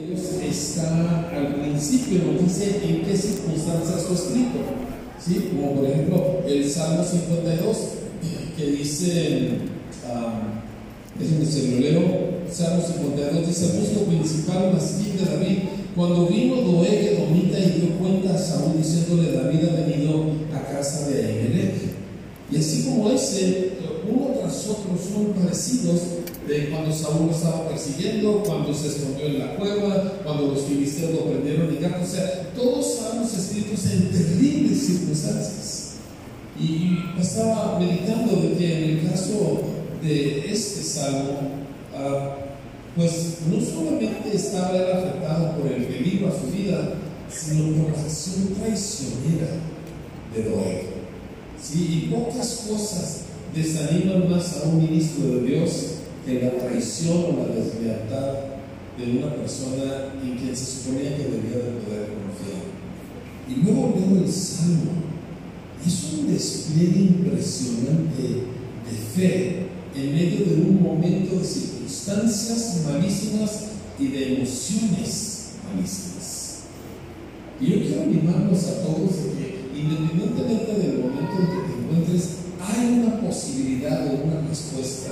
Está al principio, nos dice en qué circunstancias fue escrito. ¿sí? Como por ejemplo el Salmo 52, que dice, déjenme se lo leo, Salmo 52 dice, busco principal mastín de David. Cuando vino Doeg Domita y dio cuenta a Saúl diciéndole, David ha venido a casa de Ahimelech. Y así como ese, uno tras otro son parecidos de cuando Saúl lo estaba persiguiendo, cuando se escondió en la cueva, cuando los filisteos lo prendieron y gato. O sea, todos salmos escritos en terribles circunstancias. Y estaba meditando de que en el caso de este salmo, uh, pues no solamente estaba él afectado por el peligro a su vida, sino por la acción traicionera de Doeg. ¿Sí? Y pocas cosas desaniman más a un ministro de Dios que la traición o la deslealtad de una persona en quien se suponía que debía de poder confiar. Y luego leo el Salmo. Es un despliegue impresionante de fe en medio de un momento de circunstancias malísimas y de emociones malísimas. Y yo quiero animarnos a todos de que independientemente del momento en que te encuentres, hay una posibilidad de una respuesta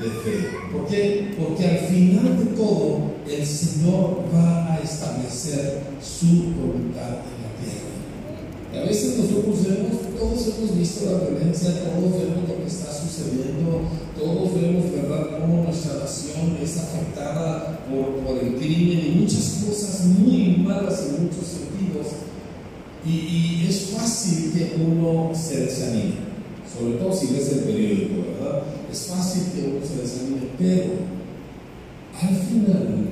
de fe. ¿Por qué? Porque al final de todo, el Señor va a establecer su voluntad en la tierra. Y a veces nosotros vemos, todos hemos visto la violencia, todos vemos lo que está sucediendo, todos vemos, ¿verdad?, cómo nuestra nación es afectada por, el crimen y muchas cosas muy malas en muchos sentidos. Y es fácil que uno se desanime sobre todo si ves el periódico, ¿verdad? Es fácil que uno se desanime, pero al final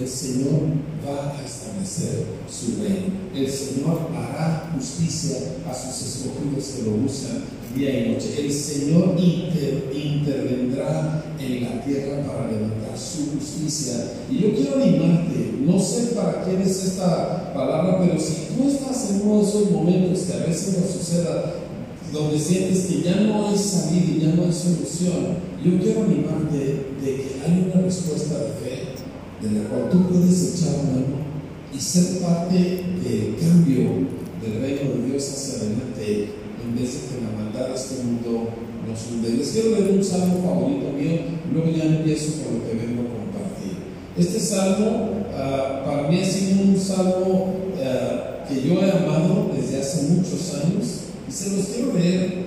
el Señor va a establecer su reino. El Señor hará justicia a sus escogidos que lo usan día y noche. El Señor inter, intervendrá en la tierra para levantar su justicia. Y yo quiero animarte, no sé para quién es esta palabra, pero si tú estás en uno de esos momentos que a veces nos suceda, donde sientes que ya no hay salida y ya no hay solución, yo quiero animarte de que hay una respuesta de fe de la cual tú puedes echar mano y ser parte del cambio del reino de Dios hacia adelante en vez de que la maldad de este mundo nos hunde. Les quiero leer un salmo favorito mío, luego ya empiezo con lo que vengo a compartir. Este salmo uh, para mí ha sido un salmo uh, que yo he amado desde hace muchos años y se los quiero leer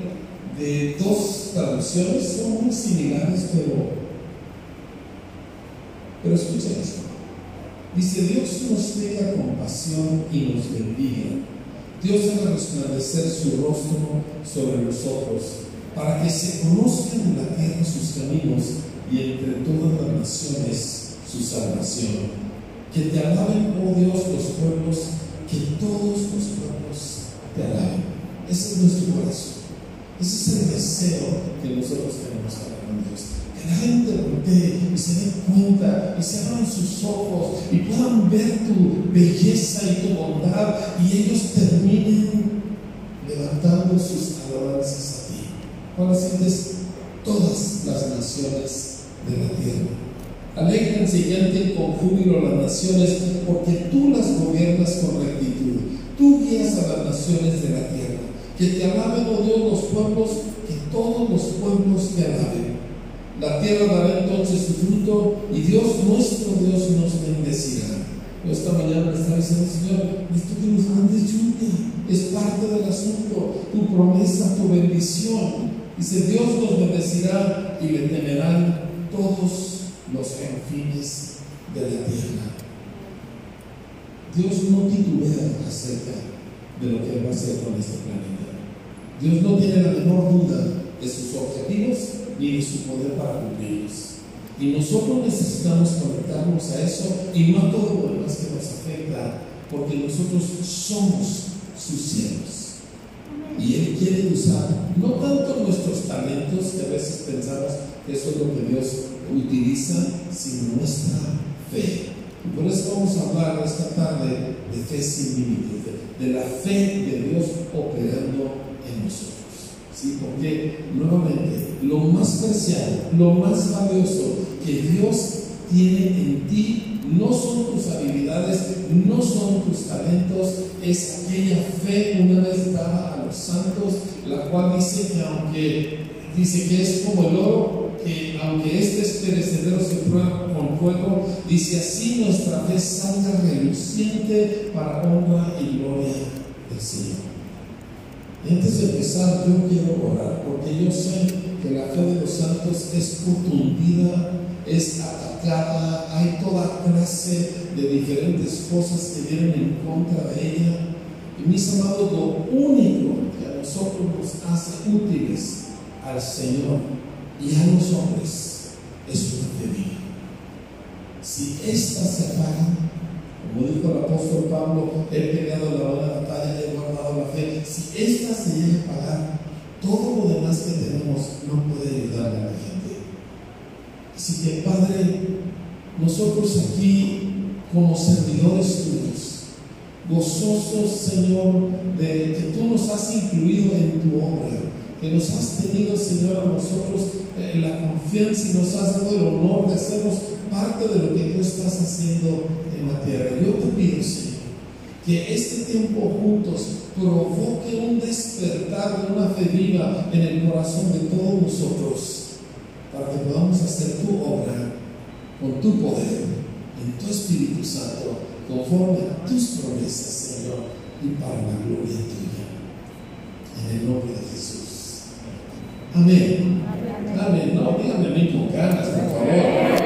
de dos traducciones, son muy similares, pero, pero escuchen esto. Dice, Dios nos tenga compasión y nos bendiga. Dios haga resplandecer su rostro sobre nosotros, para que se conozcan en la tierra sus caminos y entre todas las naciones su salvación. Que te alaben, oh Dios, los pueblos, que todos los pueblos te alaben. Ese es nuestro corazón. Ese es el deseo que nosotros tenemos para con Dios. Que la gente voltee y se dé cuenta y se abran sus ojos y puedan ver tu belleza y tu bondad y ellos terminen levantando sus alabanzas a ti. Ahora sientes todas las naciones de la tierra. Alégrense y canten con júbilo las naciones, porque tú las gobiernas con rectitud. Tú guías a las naciones de la tierra. Que te alaben, oh Dios, los pueblos, que todos los pueblos te alaben. La tierra dará entonces su fruto y Dios, nuestro Dios, nos bendecirá. Yo esta mañana estaba diciendo, Señor, esto que nos mandes lluvia es parte del asunto, tu promesa, tu bendición. Dice, Dios nos bendecirá y le temerán todos los confines de la tierra. Dios no titubea acerca de lo que Él va a hacer con este planeta. Dios no tiene la menor duda de sus objetivos ni de su poder para cumplirlos. Y nosotros necesitamos conectarnos a eso y no a todo lo demás que nos afecta, porque nosotros somos sus siervos. Y Él quiere usar no tanto nuestros talentos, que a veces pensamos que eso es lo que Dios utiliza, sino nuestra fe. Por eso vamos a hablar esta tarde de fe sin límites, de, la fe de Dios operando en nosotros. ¿Sí? Porque nuevamente, lo más preciado, lo más valioso que Dios tiene en ti no son tus habilidades, no son tus talentos, es aquella fe una vez dada a los santos, la cual dice que aunque dice que es como el oro, que aunque este es perecedero se prueba fuego, dice así nuestra fe salga reluciente para honra y gloria del Señor. Antes de empezar, yo quiero orar, porque yo sé que la fe de los santos es confundida, es atacada, hay toda clase de diferentes cosas que vienen en contra de ella. Y mis amados, lo único que a nosotros nos hace útiles al Señor y a los hombres es una fe. Si éstas se apagan, como dijo el apóstol Pablo, he peleado la buena batalla, he guardado la fe. Si esta se llega a pagar, todo lo demás que tenemos no puede ayudarle a la gente. Así que, Padre, nosotros aquí, como servidores tuyos, gozosos, Señor, de que tú nos has incluido en tu obra, que nos has tenido, Señor, a nosotros eh, la confianza y nos has dado el honor de hacernos parte de lo que tú estás haciendo en la tierra. Yo te pido, Señor, que este tiempo juntos provoque un despertar de una fe viva en el corazón de todos nosotros, para que podamos hacer tu obra con tu poder, en tu Espíritu Santo, conforme a tus promesas, Señor, y para la gloria tuya. En el nombre de Jesús. Amén. Amén. No, dígame a mí con ganas, por favor.